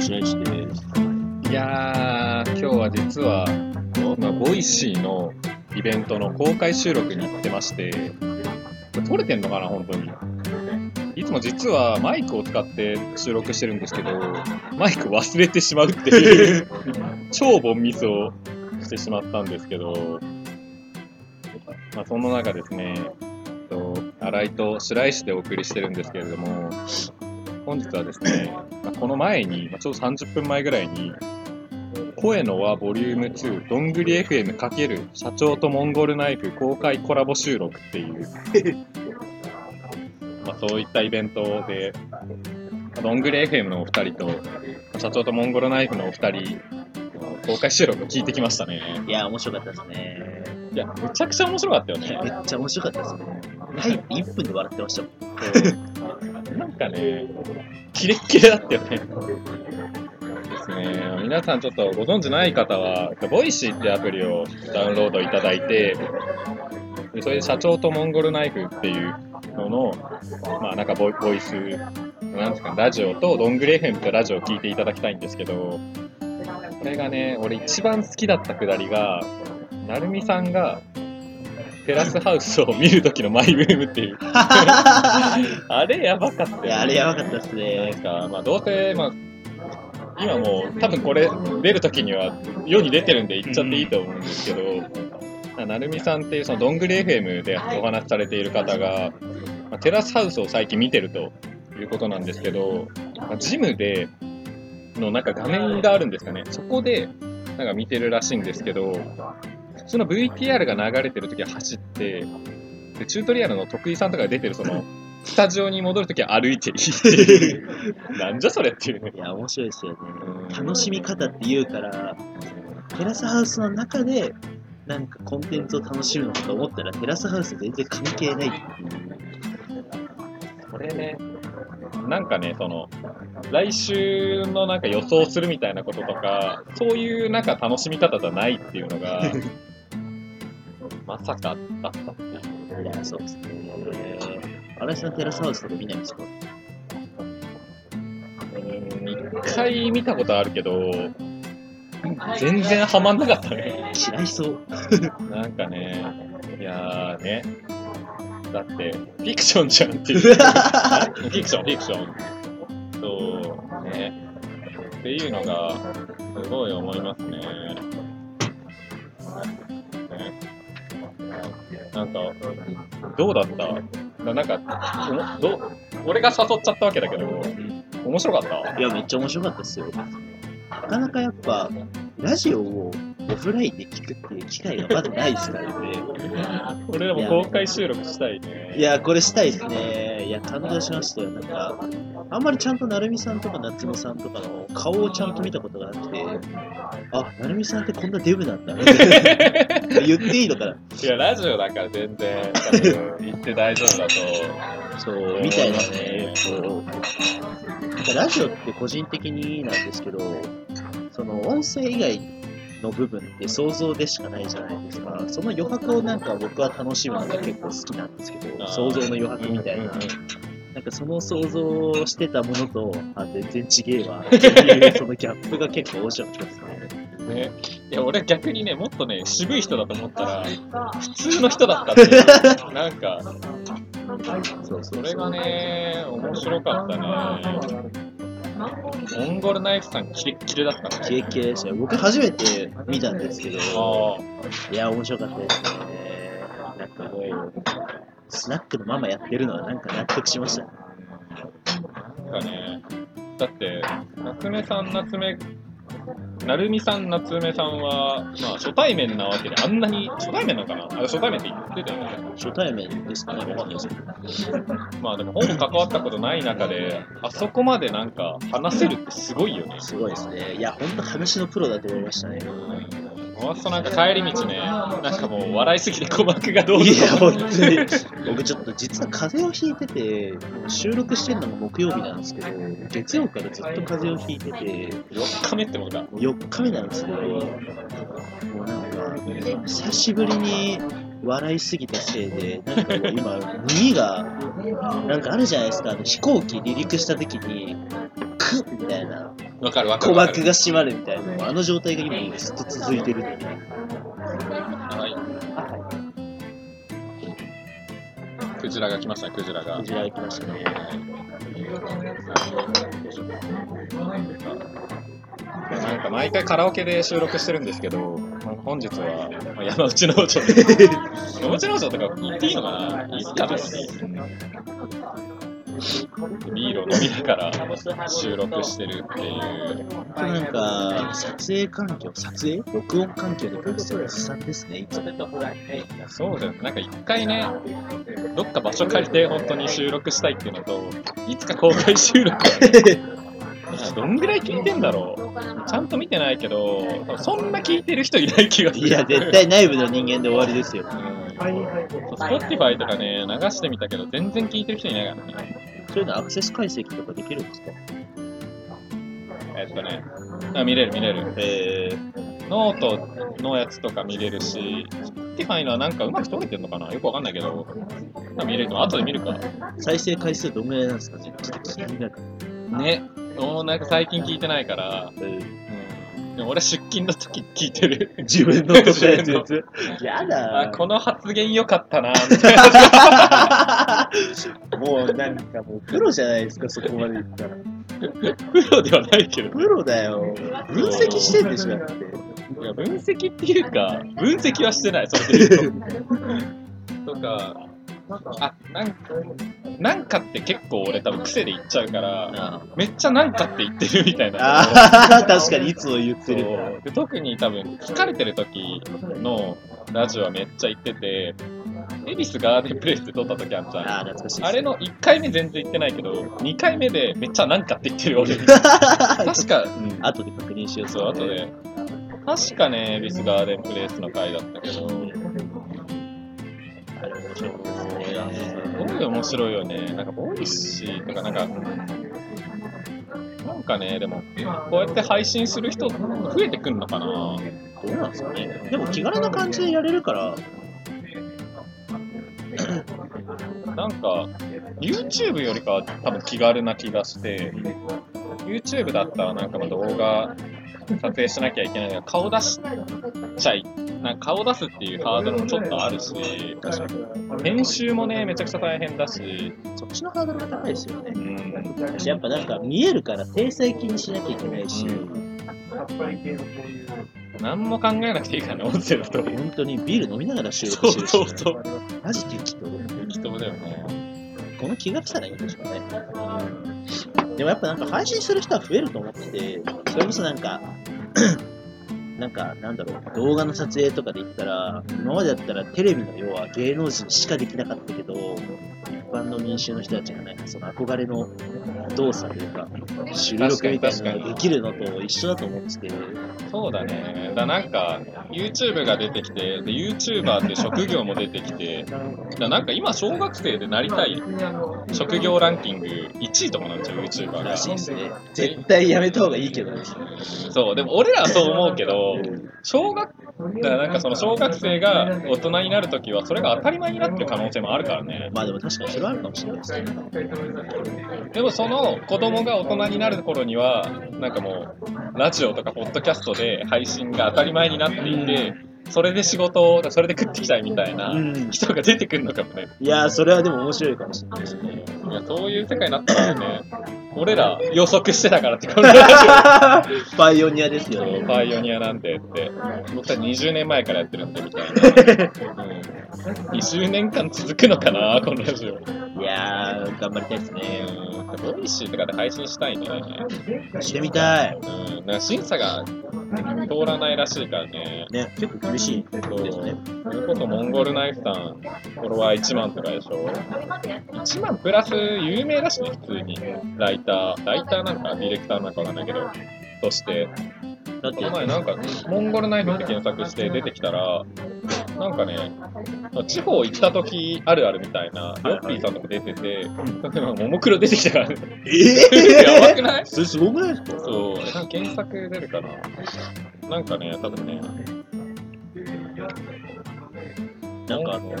白石です。いやー、今日は実は、今、ボイシーのイベントの公開収録に行ってまして、これ撮れてんのかな、本当に。いつも実はマイクを使って収録してるんですけど、マイク忘れてしまうっていう、超ボンミスをしてしまったんですけど、まあ、そんな中ですね、えっと荒井と白石でお送りしてるんですけれども、本日はですね、まあこの前に、まあちょうど30分前ぐらいに、声の輪ボリューム2どんぐり FM× 社長とモンゴルナイフ公開コラボ収録っていう、まあ、そういったイベントで、どんぐり FM のお二人と、社長とモンゴルナイフのお二人、公開収録を聞いてきましたね。いや、面白かったですね。いや、めちゃくちゃ面白かったよね。めっちゃ面白かったですね。入って1分で笑ってましたもん。なんかね、キレッキレだったよね。ですね。皆さんちょっとご存知ない方は、ボイシーってアプリをダウンロードいただいて、でそれで社長とモンゴルナイフっていうのの、まあなんかボイボイス、なんですか、ラジオとどんぐり FM とラジオを聞いていただきたいんですけど、これがね、俺一番好きだったくだりが、なるみさんが、テラスハウスを見るときのマイブームっていう。あれやばかったよ、ね。あれやばかったですなんね。か、まあ、どうせ、まあ、今もう、多分これ、出るときには、世に出てるんで言っちゃっていいと思うんですけど、なるみさんっていう、その、どんぐり FM でお話しされている方が、まあ、テラスハウスを最近見てるということなんですけど、まあ、ジムで、のなんか画面があるんですかね、そこで、なんか見てるらしいんですけど、普通の VTR が流れてるときは走って、で、チュートリアルの徳井さんとかが出てる、その、スタジオに戻るときは歩いていいっていう。なんじゃそれっていうねい。や、面白いですよねうん。楽しみ方って言うから、テラスハウスの中で、なんかコンテンツを楽しむのかと思ったら、テラスハウス全然関係ないっていう。これね、なんかね、その、来週のなんか予想するみたいなこととか、そういうなんか楽しみ方じゃないっていうのが、まさかあったっていう。いや、そうですね。荒井さん、テラスハウスとか見ないん。ですかうん。一回見たことあるけど、全然ハマん。なかったね。嫌いそう。なん。かね、いやーね、だって、フィクションじゃん。っていう。フィクション、フィクション。そう、ね。っていうのが、すごい思います。ねなんか、どうだった？ななんか、どう俺が誘っちゃったわけだけど、面白かった？いや、めっちゃ面白かったですよ。なかなかやっぱ、ラジオをオフラインで聞くっていう機会がまだないですからね。俺らも公開収録したいね。いや、これしたいですね。いや、感動しましたよ。なんか、あんまりちゃんと成美さんとか夏美さんとかの顔をちゃんと見たことがなくて、あ、成美さんってこんなデブなんだ。言っていいのかな。いや、ラジオだから全然、多分、言って大丈夫だと。そう、みたいなね。なんかラジオって個人的になんですけど、その音声以外の部分って想像でしかないじゃないですか。その余白をなんか僕は楽しむのが結構好きなんですけど、想像の余白みたいな。なんかその想像してたものと、あ、全然違えわ っていう、そのギャップが結構面白かったですね。ね。いや、俺逆にね、もっとね、渋い人だと思ったら、普通の人だったって。なんか、そうそそれがね、面白かったね。モンゴルナイフさん、キレッキレだったね。キレッキレでしたよ。僕初めて見たんですけど、あいや、面白かったですね。なんかもう、スナックのママやってるのはなんか納得しましたなんかね、だって、夏目さん、夏目、なるみさん、夏目さんは、まあ、初対面なわけで、あんなに、初対面なのかなあ、初対面って言ってたよね。初対面ですかね、わかんないですけど。まあでも、ほぼ関わったことない中で、あそこまでなんか話せるってすごいよね。すごいですね。いや、ほんと話のプロだと思いましたね。うそうなんか帰り道ね、なんかもう笑いすぎて鼓膜がどういや、ぞ本当に。僕ちょっと実は風邪をひいてて、収録してるのが木曜日なんですけど、月曜からずっと風邪をひいてて、4日目ってことだ。4日目なんですけど、もうなんか、久しぶりに笑いすぎたせいで、なんか今、耳が、なんかあるじゃないですか、あの飛行機離陸した時に、ククッみたいな、わかるわか鼓るわかる。膜が閉まるみたいな、あの状態が今ずっと続いてるんでね。はい。クジラが来ましたね、クジラが。クジラが来ましたね。なんか毎回カラオケで収録してるんですけど、本日はまあ山内農場で。山内農場 とか言っていいのかな？いいか？別に。ビールを飲みながら収録してるっていう。なんか、撮影環境、撮影？録音環境に関しては悲惨ですね、いつも。そうだよね。なんか一回ね、どっか場所借りて本当に収録したいっていうのと、いつか公開収録 どんぐらい聞いてんだろう。ちゃんと見てないけど、そんな聞いてる人いない気がする。いや、絶対内部の人間で終わりですよ。スポティファイとかね、流してみたけど、全然聞いてる人いないからね。そういうのアクセス解析とかできるんですか？えっとね、あ見れる見れる。えノートのやつとか見れるし、ティファイのはなんかうまく撮れてんのかな？よくわかんないけど、まあ見れると、後で見るか。ー、再生回数どんぐらいなんですか？ねちょっと気になる。ね、もうなんか最近聞いてないから、えー。うん、でも俺出勤の時聞いてる。自分の撮ったや自分のつ。やあ、だこの発言良かったな、みたいな。もうなんかもうプロじゃないですか、そこまで言ったら。プロではないけど。プロだよ。分析してんでしょ、だって。いや分析っていうか、分析はしてない、それで言うと。とか、あ、なんか、なんかって結構俺多分癖で言っちゃうから、あめっちゃなんかって言ってるみたいな。あー、確かにいつも言ってる。そうで特に多分疲れてる時のラジオはめっちゃ言ってて、恵比寿ガーデンプレイスで撮った時あんじゃん。ああ、懐かしいです。あれの1回目全然言ってないけど、2回目でめっちゃなんかって言ってる俺。確か、うん、後で確認しようそう、後で。確かね、恵比寿ガーデンプレイスの回だったけど、あれ面白いですごい面白いよね。なんか、ボイシーとか、なんか、なんかね、でも、こうやって配信する人増えてくんのかな？どうなんですかね。でも気軽な感じでやれるから、なんか、YouTube よりかは多分気軽な気がして、YouTube だったらなんかまあ動画撮影しなきゃいけないから顔出しちゃい、なんか顔出すっていうハードルもちょっとあるし、編集もね、めちゃくちゃ大変だし、そっちのハードルが高いですよねう。ん、やっぱなんか見えるから体裁気にしなきゃいけないし、何も考えなくていいからね、音声だと。本当にビール飲みながら収そう録してるし、そうそう。マジ適当。適当だよね。この気が来たらいいんでしょうね。でもやっぱなんか配信する人は増えると思ってて、それこそなんか、なんか、なんだろう、動画の撮影とかで言ったら、今までだったらテレビの要は芸能人しかできなかったけど、一般の民衆の人たちがなんかその憧れの動作というか、収録みたいなのができるのと一緒だと思ってて、そうだね。だなんか、YouTube が出てきて、で、YouTuber って職業も出てきて、だなんか今、小学生でなりたい職業ランキング1位とかなんですよ、YouTuber が。らしいですね。絶対やめた方がいいけどね。そう、でも俺らはそう思うけど、小学、だからなんかその小学生が大人になるときは、それが当たり前になってる可能性もあるからね。まあでも確かにそれはあるかもしれないですね。でもその子供が大人になる頃には、なんかもう、ラジオとかポッドキャストで配信が当たり前になっていて、それで仕事を、それで食っていきたいみたいなうん人が出てくるのかもね。いやー、それはでも面白いかもしれないですね。いや、そういう世界になったらね、俺ら予測してたからってこのパイオニアですよね。パイオニアなんでって、僕たち20年前からやってるんでみたいな。うん、20年間続くのかな、このラジオ。いやー、頑張りたいですね。うん、ボイシーとかで配信したいね。してみたい。うん、なんか審査が通らないらしいからね。ね、結構厳しいそうですね。それこそモンゴルナイフさん、フォロワー1万とかでしょ ?1 万プラス有名だしね、普通に。ライター、ライターなんかディレクターなんかわかんないけど、として。だってこの前なんか、モンゴルナイフって検索して出てきたら、なんかね、地方行った時あるあるみたいな、ヨッピーさんとか出てて、例えばももクロ出てきたからね。えやばくない？それすごくないですか？そう、なんか検索出るかな。なんかね、多分ね、なんかあの、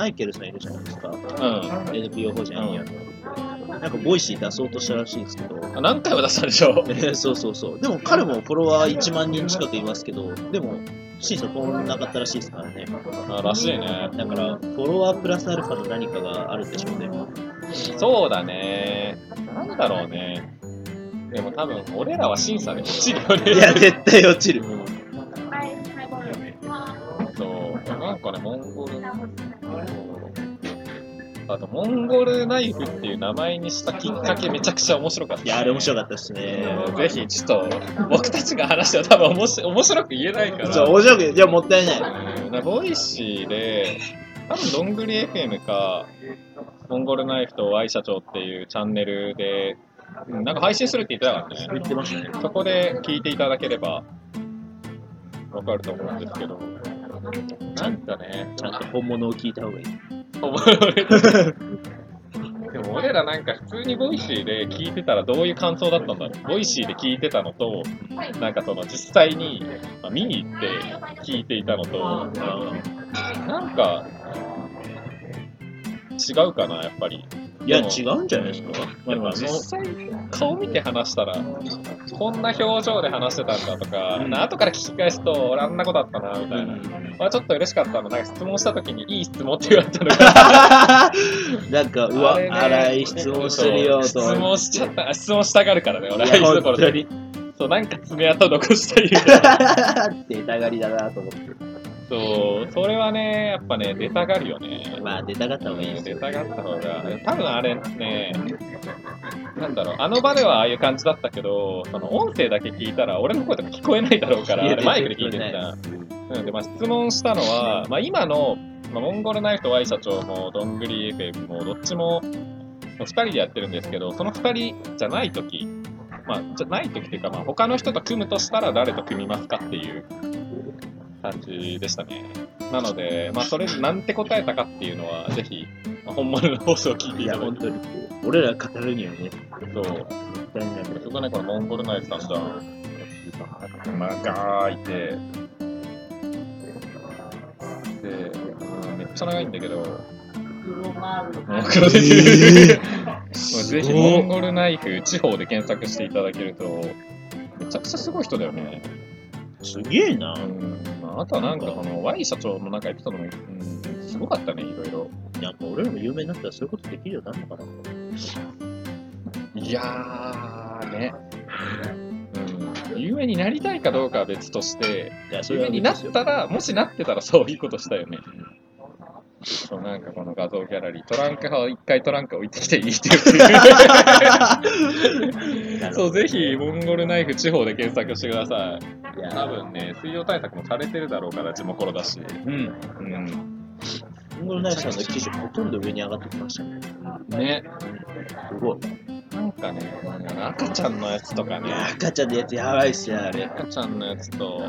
マイケルさんいるじゃないですか。うん。NPO 法人アニアの。なんかボイシー出そうとしたらしいんですけど、あ何回も出したでしょえー そうそうそう。でも彼もフォロワー1万人近くいますけど、でも、審査通んなかったらしいですからね。あらしいね。だから、フォロワープラスアルファの何かがあるんでしょうね。そうだね。なんだろうね。でも多分、俺らは審査で落ちるよね。いや、絶対落ちる。そう。あと、モンゴルナイフっていう名前にしたきっかけめちゃくちゃ面白かった、いや、あれ面白かったですね。ぜひ、ちょっと、僕たちが話しては多分面白面白く言えないから。そう、面白く、いや、もったいない。うんなボイシーで、多分どんぐり FM か、モンゴルナイフと Y 社長っていうチャンネルで、うんなんか配信するって言ってたからね。言ってましたね。そこで聞いていただければ、わかると思うんですけど、なんかね、ちゃんと本物を聞いた方がいい。でも俺らなんか普通にボイシーで聞いてたらどういう感想だったんだろう。ボイシーで聞いてたのと、なんかその実際にまあ見に行って聞いていたのと、なんか違うかな、やっぱり。いや、違うんじゃないですか？やっぱ実際顔見て話したら、こんな表情で話してたんだとか、うん後から聞き返すと、俺あんなことあったな、みたいな。まあちょっと嬉しかったの、なんか質問した時にいい質問って言われたのが、なんか、うわ、ね荒い質問してるよと。質問しちゃった、あ質問したがるからね、俺、ああいうところで。そう、なんか爪痕残したいみたいな。出たがりだなと思って。そう、それはね、やっぱね、出たがるよね。まあ、出たがった方がいいですよ。出たがった方が、多分あれね、なんだろう、あの場ではああいう感じだったけど、その音声だけ聞いたら、俺の声とか聞こえないだろうから、あれマイクで聞いてみたいな。うんでまあ、質問したのは、まあ、今の、まあ、モンゴルナイフと Y 社長も、どんぐり FM も、どっちも、2人でやってるんですけど、その2人じゃないとき、まあ、じゃないときっていうか、まあ、他の人と組むとしたら誰と組みますかっていう感じでしたね。なので、まあ、それなんて答えたかっていうのは、ぜひ、まあ本物の放送を聞いていや、いただいて、本当に。俺ら語るにはね、そう、絶対になる。そこね、このモンゴルナイフさんが、まあ、ガーいて、で、うんめっちゃ長いんだけど、モンゴルで、ぜひ、モンゴルナイフ地方で検索していただけると、めちゃくちゃすごい人だよね。すげえな。うんまあ、あとはなんか、この Y 社長の中エピソードも、うん、すごかったね、いろいろ。やっぱ俺らも有名になったらそういうことできるようになるのかな。いやー、ね。うん、有名になりたいかどうかは別として、いや、そ有れは名になったら、もしなってたらそういうことしたよね。そうなんかこの画像ギャラリー、トランク派を一回トランク置いてきていいっていう。そう、ぜひ、モンゴルナイフ地方で検索してください。いや多分ね、水曜対策もされてるだろうから、地元だし。うん。うん。モンゴルナイフさんの記事ほとんど上に上がってきましたね。ね。すごい。なんかね、赤ちゃんのやつとかね。赤ちゃんのやつやばいっすよ、あれ。赤ちゃんのやつと、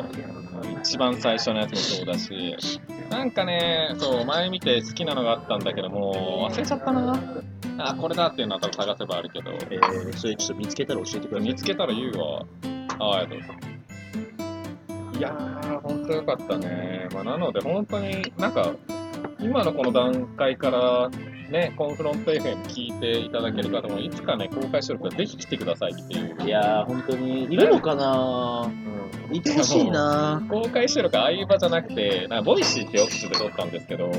一番最初のやつもそうだし、なんかね、そう、前見て好きなのがあったんだけど、もう忘れちゃったな。あ、これだっていうのは多分探せばあるけど、えー、それちょっと見つけたら教えてください。見つけたら言うわ。あ、ありがとう。いやー、ほんとよかったね。まあ、なので、本当になんか、今のこの段階から、ね、コンフロント FM 聞いていただける方も、いつかね、公開収録はぜひ来てくださいっていう。いやー、本当に、いるのかな。うん。いてほしいな。公開収録ああいう場じゃなくて、なんかボイシーってオフィスで撮ったんですけど、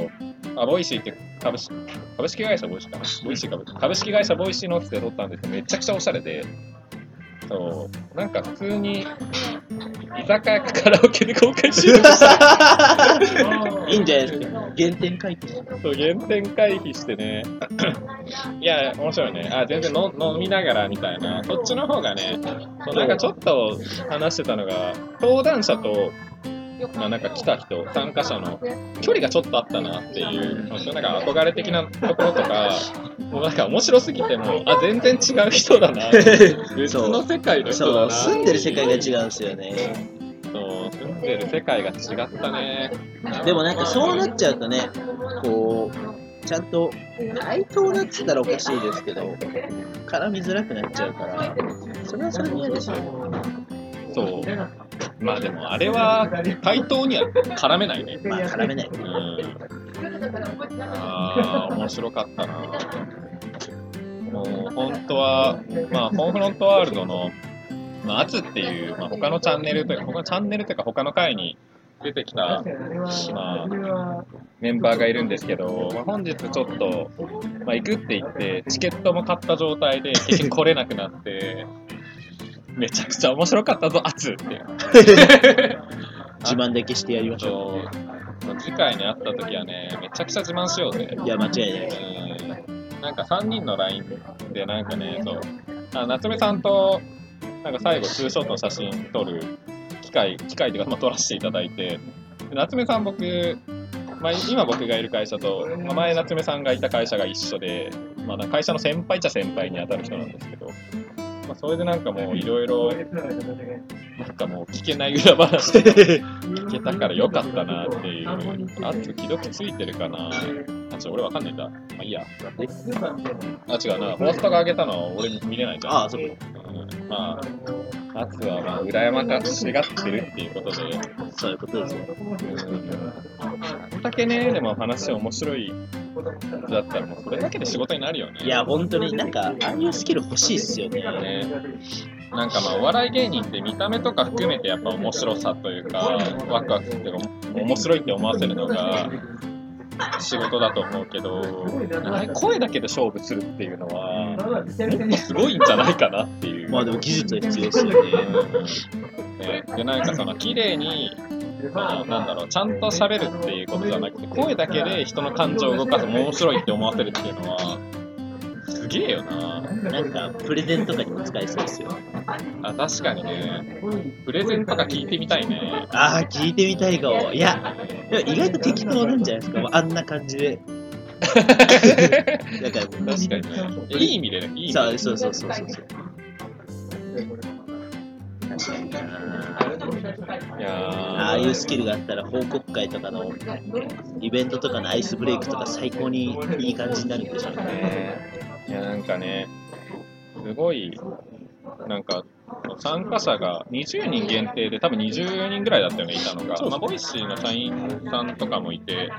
あボイシーって株式株式会社ボイシーか。なボイシー株株式会社ボイシーのオフィスで撮ったんですけど、めちゃくちゃおしゃれで、そう、なんか普通に居酒屋かカラオケで公開収録して いいんじゃないですか。原点回帰して。そう原点回帰してね、いや、面白いね。あ、全然の飲みながらみたいな、そっちの方がね、そうなんかちょっと話してたのが、登壇者と、まあ、なんか来た人、参加者の距離がちょっとあったなっていう、なんか憧れ的なところとか、もうなんか面白すぎても、あ、全然違う人だな。別の世界の人だな。住んでる世界が違うんですよね。そう、住んでる世界が違ったね。でもなんかそうなっちゃうとね、こう、ちゃんと対等なっつったらおかしいですけど、絡みづらくなっちゃうから、それはそれで嫌ですよ。そう。まあでも、あれは対等には絡めないね。まあ絡めない。うん。ああ、面白かったな。もう本当は、まあ、ホームフロントワールドの、まあ、アツっていう、まあ、他のチャンネルというか、他のチャンネルというか、他の回に出てきた、まあ、メンバーがいるんですけど、まあ、本日ちょっと、まあ、行くって言って、チケットも買った状態で、結局来れなくなって、めちゃくちゃ面白かったぞ、アツって。自慢だけしてやりましょそう次回に会った時はね、めちゃくちゃ自慢しようぜ。う。いや、間違いない。うんなんか3人の LINE でなんかね、そう、あ夏目さんとなんか最後ツーショットの写真撮る機会、機会というか、まあ、撮らせていただいて、で夏目さん僕、まあ、今僕がいる会社と、まあ、前夏目さんがいた会社が一緒で、まあ、会社の先輩っちゃ先輩に当たる人なんですけど、まあ、それでなんかもういろいろ、なんかもう聞けない裏話聞けたからよかったなっていう。あと、既読ついてるかなあ、ちょ、俺わかんないんだ。まあいいや。あ、違うな。フォーストが上げたのは俺見れないじゃん。ああ、そうか。うん、まあ、アツはまあ、羨ましがってるっていうことで、そういうことですよ。うん。だけね、でも話面白いだったら、もうそれだけで仕事になるよね。いや、本当になんか、ああいうスキル欲しいっすよね。ね。なんかまあお笑い芸人って見た目とか含めてやっぱ面白さというかワクワクっていうか面白いって思わせるのが仕事だと思うけど声だけで勝負するっていうのはすごいんじゃないかなっていう。まあでも技術は必要ですよね。ねでなんかその綺麗になんだろうちゃんと喋るっていうことじゃなくて声だけで人の感情を動かす面白いって思わせるっていうのはすげえよななんか、プレゼンとかにも使えそうですよ。あ確かにねプレゼンとか聞いてみたいねああ、聞いてみたいかも。いや、でも意外と適当なんじゃないですか。あんな感じで。だから、確かにねいい意味でねいい意味でそうそうそうそうそう。確かにな。いやーああいうスキルがあったら報告会とかのイベントとかのアイスブレイクとか最高にいい感じになるんでしょうね。ねいやなんかねすごいなんか参加者が20人限定で多分20人ぐらいだったよねいたのが、まあ、ボイシーの社員さんとかもいて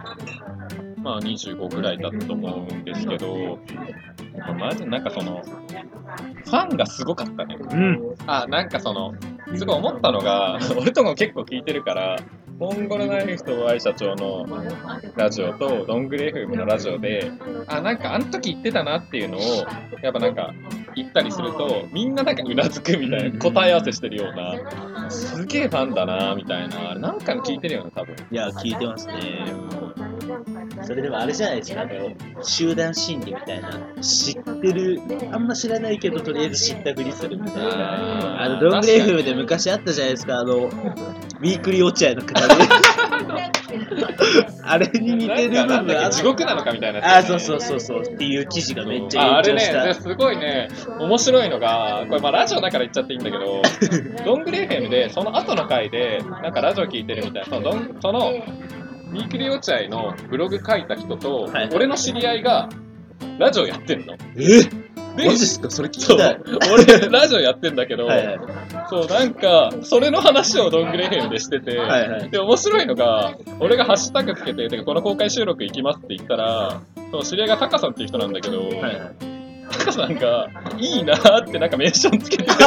まあ25ぐらいだったと思うんですけどマジなんかそのファンがすごかったね。うん。あなんかそのすごい思ったのが俺とも結構聞いてるからモンゴルナイフと Y 社長のラジオとどんぐり FM のラジオであなんかあの時言ってたなっていうのをやっぱなんか言ったりするとみんななんかうなずくみたいな答え合わせしてるようなすげえファンだなみたいななんかの聞いてるよね多分いや、聞いてますね。それでもあれじゃないですか、あの集団心理みたいな。知ってる、あんま知らないけど、とりあえず知ったふりするみたいな。あの、ドングレーフで昔あったじゃないですか、あの、ウィークリー落合のくだり。あれに似てる部分あっ地獄なのかみたいなやつあ、そうそうそうそう。っていう記事がめっちゃああれ炎上した。ね、すごいね、面白いのが、これまあラジオだから言っちゃっていいんだけど、ドングレーフェムで、その後の回で、なんかラジオ聞いてるみたいな、そのその、ウィークリー落合のブログ書いた人と、はい俺の知り合いが、ラジオやってんの。え？でマジっすか？それ聞そうきたい。俺、ラジオやってんだけど、はいはい。そう、なんか、それの話をドングレーフェムでしてて、はいはいで、面白いのが、俺がハッシュタグつけて、てかこの公開収録行きますって言ったら、その知り合いがタカさんっていう人なんだけど、はいはい。タカさんが、いいなーってなんかメンションつけて、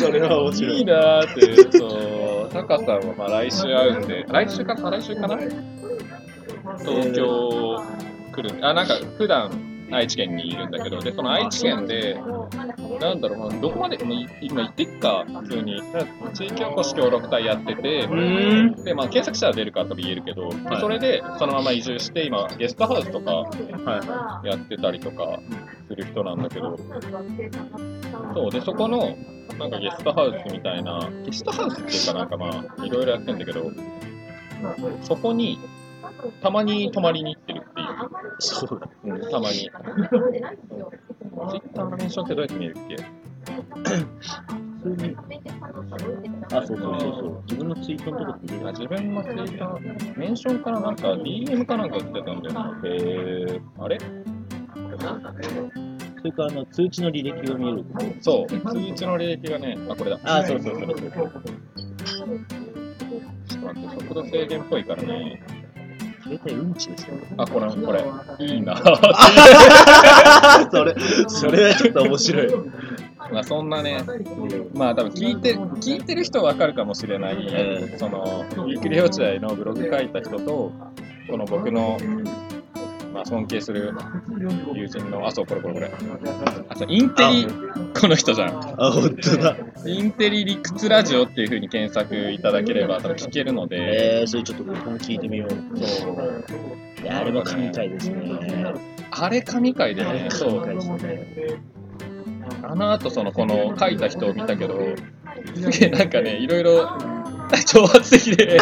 それは面白い。いいなーって、そう、タカさんはまあ来週会うんで、来週か、再来週かな？東京来る、あ、なんか普段愛知県にいるんだけど、で、その愛知県で、なんだろう、まあどこまで、今言ってっか、普通に、地域おこし協力隊やってて。で、まあ、検索したら出るから多分言えるけど、はい。それでそのまま移住して、今、ゲストハウスとかはやってたりとかする人なんだけど、そうで、そこのなんかゲストハウスみたいな、ゲストハウスっていうかなんかまあ、いろいろやってんだけど、そこにたまに泊まりに行ってるそうだ。うん、たまに。ツイッターのメンションってどうやって見えるっけ？普通に。あ、そうそうそうそう。自分のツイートのとこって入れあない。自分のツイッター、メンションからなんか DM かなんか来てたんだよな。へー、あれ？それから、あの、通知の履歴が見える。そう、通知の履歴がね、あ、これだ。あ、そうそうそうそう。ちょっと待って、速度制限っぽいからね。携帯うんちですよ。あ、これ、これ、いいな。それ、それはちょっと面白い。まあそんなね、まあ多分聞いて、聞いてる人はわかるかもしれない、うその、ウィークリー落合のブログ書いた人と、この僕の、まあ尊敬する友人の、あ、そう、これこれこれ。あ、そう、インテリ、この人じゃん。あ、本当だ。インテリ理屈ラジオっていう風に検索いただければ多分聞けるので、えー、それちょっと僕も聞いてみよう。そう。いや、あれも神回ですね。あれ神回でね、そう。あの後そのこの書いた人を見たけど、すげえなんかね、いろいろ挑発的で、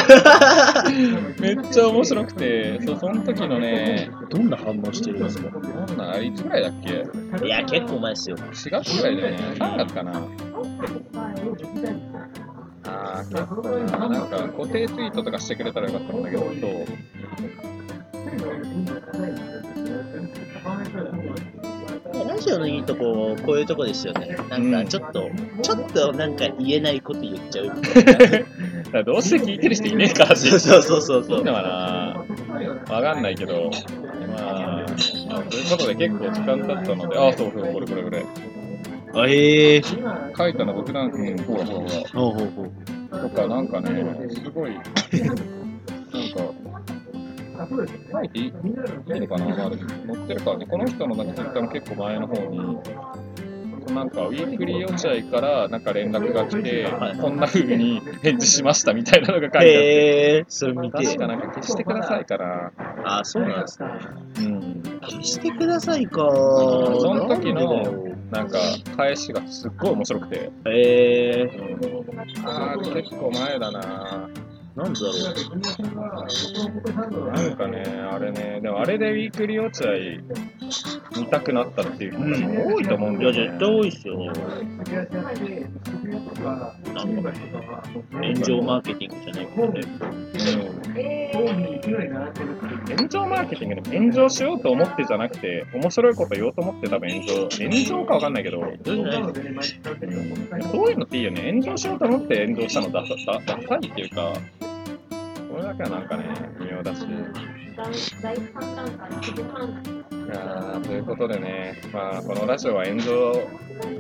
めっちゃ面白くて、そうその時のね、どんな反応してるんですか？どんな、あれいつぐらいだっけ？いや、結構前ですよ。?4 月ぐらいだよね、3月かな。あー、結構な、なんか固定ツイートとかしてくれたらよかったんだけど、そう。ラジオのいいとこ、こういうとこですよね。なんかちょっと、ちょっとなんか言えないこと言っちゃうみたいな。だからどうして聞いてる人いねえからってそうそうそうそうそいうの。かなわかんないけど、まあ、ということで結構時間経ったので、あ、そうそう、これこれこれ。あええー。書いたの僕なんか、うん、ほらほらほほうほうほう。ら。とか、なんかね、すごい、なんか、書いていいいいのかなまあ、載ってるからね、この人のなんかツイッターの結構前の方に、なんか、ウィークリー落合からなんか連絡が来て、はいこんな風に返事しましたみたいなのが書いてあって。へえー、それ見て確。かなんか消してくださいかな。あ、そうなんですね。うん。消してくださいか。その時のなんか、返しがすっごい面白くて。へえあー、結構前だな。ー、なんだろなんかね、あれね、でもあれでウィークリー落合見たくなったっていう人も多いと思うんう。いや、だよ、ね。絶対多いっすよ。なんか、炎上マーケティングじゃないけどね。うん。炎上マーケティングでも炎上しようと思ってじゃなくて、面白いこと言おうと思って多分炎上、炎上かわかんないけど、そういうのっていいよね。炎上しようと思って炎上したのダサダダサいっていうか、これだけはなんかね、微妙だし。いということでね、まあ、このラジオは炎上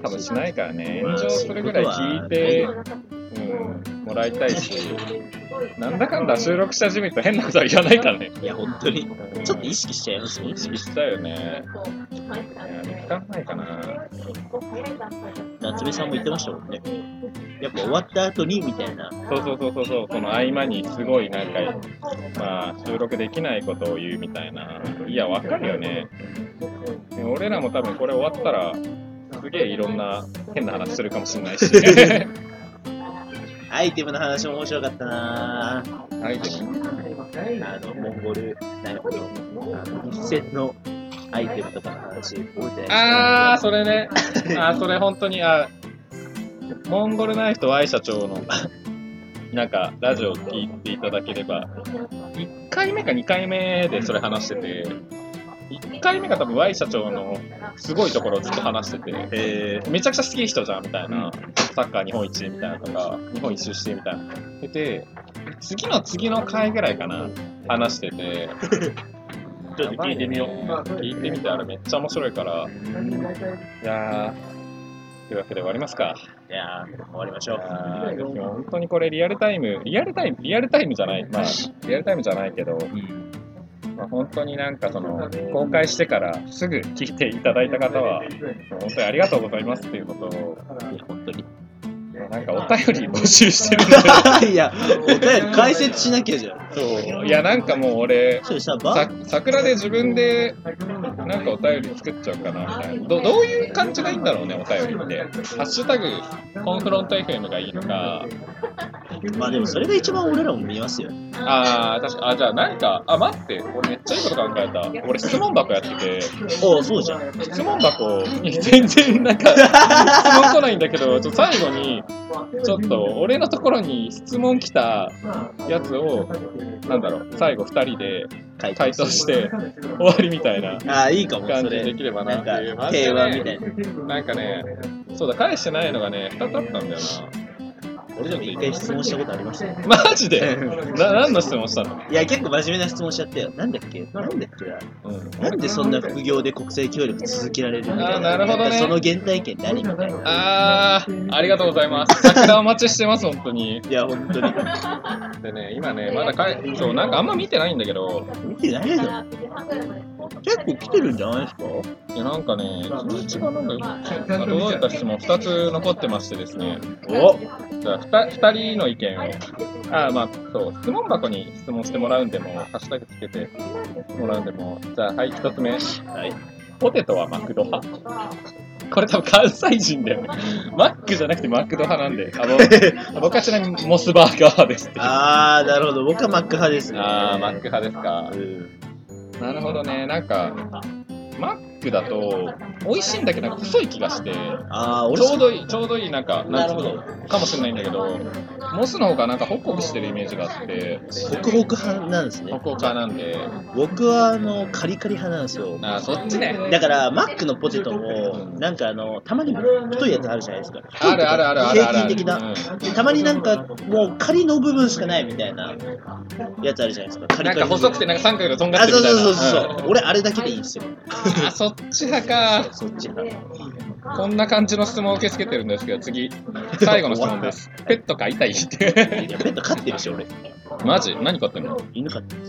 多分しないからね、炎上するぐらい聞いて、うん、もらいたいし、なんだかんだ収録し始めると変なことは言わないからね。いや、本当に。うんちょっと意識しちゃいますね。意識したよね。いや、時間ないかな。夏目さんも言ってましたもんね。やっぱ終わった後にみたいな。そうそうそうそうそう、その合間にすごいなんか、まあ、収録できないことを言うみたいな。いや、わかるよね。俺らも多分これ終わったら、すげえいろんな変な話するかもしれないし。アイテムの話も面白かったなぁ。アイテムあの、モンゴル、なんかあの、一戦のアイテムとかの話、覚えてないあー、それね。あー、それ本当に、あモンゴルナイフと Y 社長の、なんか、ラジオを聞いていただければ、1回目か2回目でそれ話してて、1回目が多分 Y 社長のすごいところをずっと話してて、えめちゃくちゃ好き人じゃんみたいな、サッカー日本一みたいなとか、日本一周してみたいな。でて、次の次の回ぐらいかな、話してて、ー、ちょっと聞いてみよう。聞いてみて、あれめっちゃ面白いから、いやー、というわけで終わりますか？いやー、終わりましょう。本当にこれリアルタイム、リアルタイム、リアルタイムじゃない、まあ、リアルタイムじゃないけど、まあ、本当になんかその、公開してからすぐ聞いていただいた方は、本当にありがとうございますっていうことを、いや、本当に。なんかお便り募集してるんで、いや、お便り解説しなきゃじゃん。そう、いやなんかもう俺、桜で自分でなんかお便り作っちゃおうかなみたいな。どどういう感じがいいんだろうねお便りって。ハッシュタグコンフロント FM がいいのか。まあでもそれが一番俺らも見ますよ。あー確かあじゃあなんかあ待って俺めっちゃいいこと考えた。俺質問箱やってて。おお、そうじゃん。質問箱に全然なんか質問来ないんだけどちょっと最後にちょっと俺のところに質問来たやつをなんだろう最後2人で回回答して終わりみたいなああ、いいかも、そ感じででれ。きればなっていう。平ね和みたいな。なんかね、そうだ、返してないのがね、2つあったんだよな。俺でも一回質問したことありましたよ。マジで？な何の質問したの？いや、結構真面目な質問しちゃったよ。なんだっけ？なんだっけ？なうん。なんでそんな副業で国際協力続けられるみたいな？あーなるほどねその原体験何みたいな？あー、ありがとうございます。桜お待ちしてます、本当に。いや、本当に。でね、今ね、まだかい、そう、なんかあんま見てないんだけど、見てないの？結構来てるんじゃないですか？いや、なんかね、通知がなんか、届いた質問？2つ残ってましてですね、おじゃあ 2, 2人の意見を、あーまあ、そう、質問箱に質問してもらうんでも、ハッシュタグつけてもらうんでも、じゃあ、はい、1つ目。はい。ポテトはマクド派？これ多分関西人だよね。マックじゃなくてマクド派なんで。あの 僕はちなみにモスバーガーです。あー、なるほど。僕はマック派ですね。あー、マック派ですかう。ん。なるほどね。なんか、Mac クだと、美味しいんだけど、なんか細い気がして、あちょうどいい、ちょうどいい、なんか、なるほどんつうのかもしれないんだけど、モスの方がなんかホクホクしてるイメージがあって、ホクホク派なんですねホ。クホク派なんで、僕はあのカリカリ派なんですよ。あー、そっちね。だから、マックのポテトも、なんかあの、たまに太いやつあるじゃないですか。あるあるあるある。平均的な。うんでたまになんか、もう仮の部分しかないみたいなやつあるじゃないですか。カリカリなんか細くてなんか三角でとんがっあ、てるみたいな。そうそうそうそう。ん俺、あれだけでいいんですよ。あ、そっっち派か。そっち派。こんな感じの質問を受け付けてるんですけど、次。最後の質問です。ペット飼いたいっいて。や、ペット飼ってるし、俺。マジ？何飼ってんの？犬飼ってる。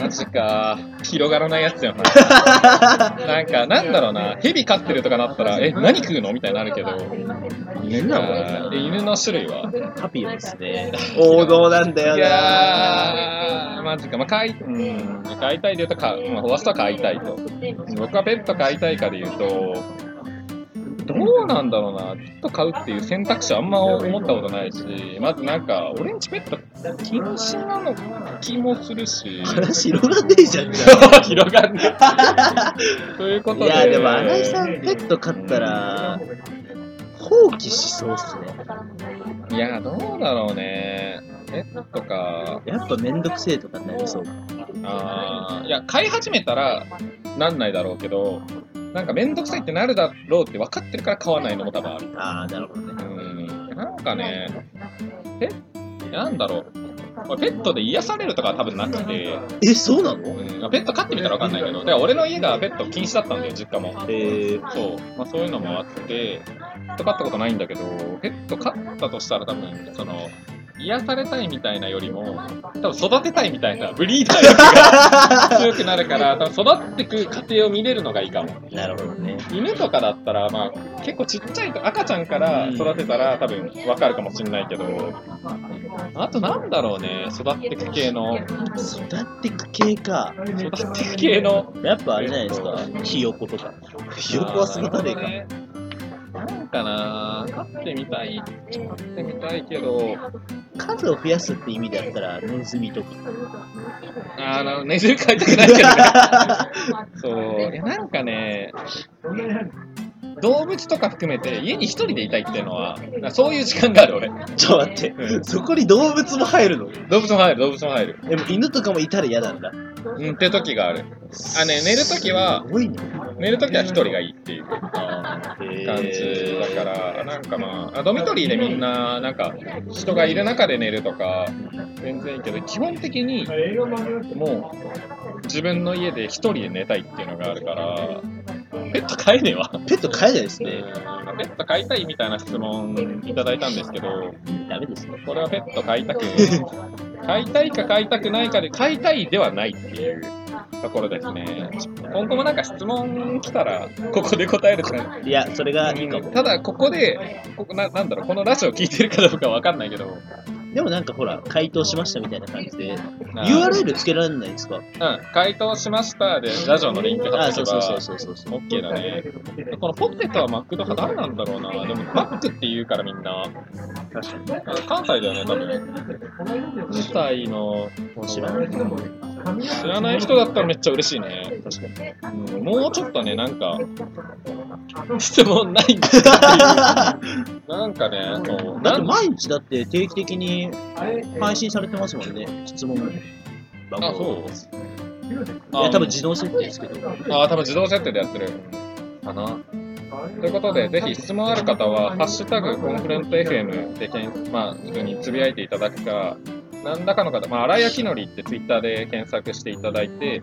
マジか。広がらないやつよな。なんか、なんだろうな。蛇飼ってるとかなったら、え、何食うの？みたいになるけど。犬なか。え犬の種類は？パピオですね。王道なんだよいなやー、マジか。まあ、飼い、うん、飼いたいで言うと飼う。まあ、フォアストは飼いたいと。僕はペット飼いたいかで言うと、どうなんだろうな。ペット飼うっていう選択肢あんま思ったことないし、まずなんか、俺んちペット禁止なの気もするし。話広がんねえじゃん、じゃ 広がんね ということあ。いで。や、でも、新井さん、ペット飼ったら、放棄しそうっすね。いや、どうだろうね。ペットか。やっぱめんどくせえとかになりそう。あーいや、飼い始めたらなんないだろうけど、なんかめんどくさいってなるだろうって分かってるから飼わないのも多分ある。ああ、なるほどね。うん。なんかね、え？なんだろう。まあペットで癒されるとかは多分なくて、え、そうなの？うんまあペット飼ってみたら分かんないけど、で俺の家がペット禁止だったんだよ、実家も。えー、そう、まあ、そういうのもあって、ペット飼ったことないんだけど、ペット飼ったとしたら多分、その、癒されたいみたいなよりも、多分育てたいみたいな、ブリーダー欲が強くなるから、多分育ってく過程を見れるのがいいかも。なるほどね。犬とかだったら、まあ、結構ちっちゃいと、赤ちゃんから育てたら多分わかるかもしれないけど、あとなんだろうね、育ってく系の、育ってく系か。育ってく系の、やっぱあれじゃないですか。ひよことか。ひよこは育たねえか。ね。なんかな飼ってみたい、飼ってみたいけど、数を増やすって意味だったら、ネズミとか。あの、ネズミ飼いたくないけどね。そう。いや、なんかね、動物とか含めて家に一人でいたいっていうのは、そういう時間がある俺。ちょっと待って、そこに動物も入るの？動物も入る、動物も入る。でも犬とかもいたら嫌なんだ。うんって時がある。あね、寝る時はす、ごいね。寝る時は一人がいいっていう感感じだから、なんかまあ、あドミトリーでみんな、なんか、人がいる中で寝るとか、全然いいけど、基本的に、もう、自分の家で一人で寝たいっていうのがあるから、ペット飼えねえわ。ペット飼えないですね。うんペット飼いたいみたいな質問いただいたんですけど、ダメですね。これはペット飼いたく、飼いたいか飼いたくないかで、飼いたいではないっていうところですね。今後もなんか質問来たら、ここで答えるとか。いや、それがいいかも。ただ、ここで、ここななんだろう、このラジオ聞いてるかどうかわかんないけど、でもなんかほら、回答しましたみたいな感じで、URL つけられないですか？うん、回答しましたで、ラジオのリンク貼あ、っておけばそうそう、そうそうそう。OK だね。このポテトはマクド派誰なんだろうな。でも、マックって言うからみんな。確かに。あ関西だよね、多分。関西の、もう知らない。知らない人だったらめっちゃ嬉しいね。確かに。うんもうちょっとね、なんか、質問ないんですかっていう。なんかね、そう。だってなん毎日だって定期的に配信されてますもんね、質問番あ、号。そう？いや、多分自動設定ですけど。あ、多分自動設定でやってる。かな。ということで、ぜひ質問ある方は、ハッシュタグコンフレント FM でけん、まあ、普通につぶやいていただくか、何らかの方、まあ、荒谷きのりってツイッターで検索していただいて、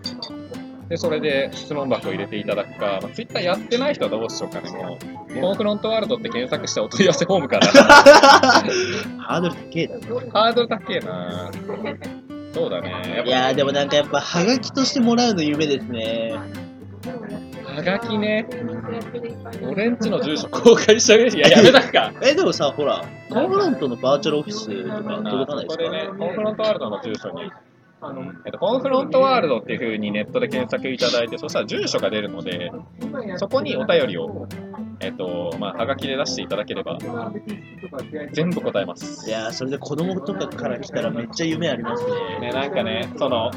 で、それで質問箱を入れていただくか、まあ、ツイッターやってない人はどうしようかね、もう。コンフロントワールドって検索してお問い合わせフォームから。ハードル高えだろ。ハードル高えなそうだね。いやーでもなんかやっぱハガキとしてもらうの夢ですね。ぱ、はがきね。俺んちの住所公開したいや、やめたくか。え、でもさ、ほら、コンフロントのバーチャルオフィスとか届かないですかそこでね、コンフロントワールドの住所に、えっと、コンフロントワールドっていう風にネットで検索いただいて、そしたら住所が出るので、そこにお便りを、えっと、まあ、はがきで出していただければ、全部答えます。いやーそれで子供とかから来たらめっちゃ夢ありますね。ね、なんかね、その、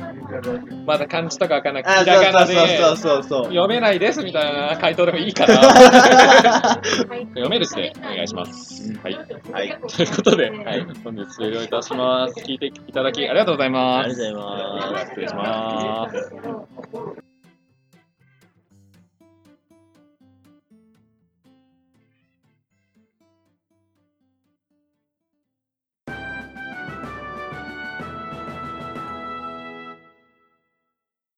まだ漢字とかわかんない、あ、ひらがなでそうそうそうそう。読めないですみたいな回答でもいいから、読めるしてお願いします。はい。はい。ということで、はい、本日終了いたします。聞いていただきありがとうございます。ありがとうございます失礼します。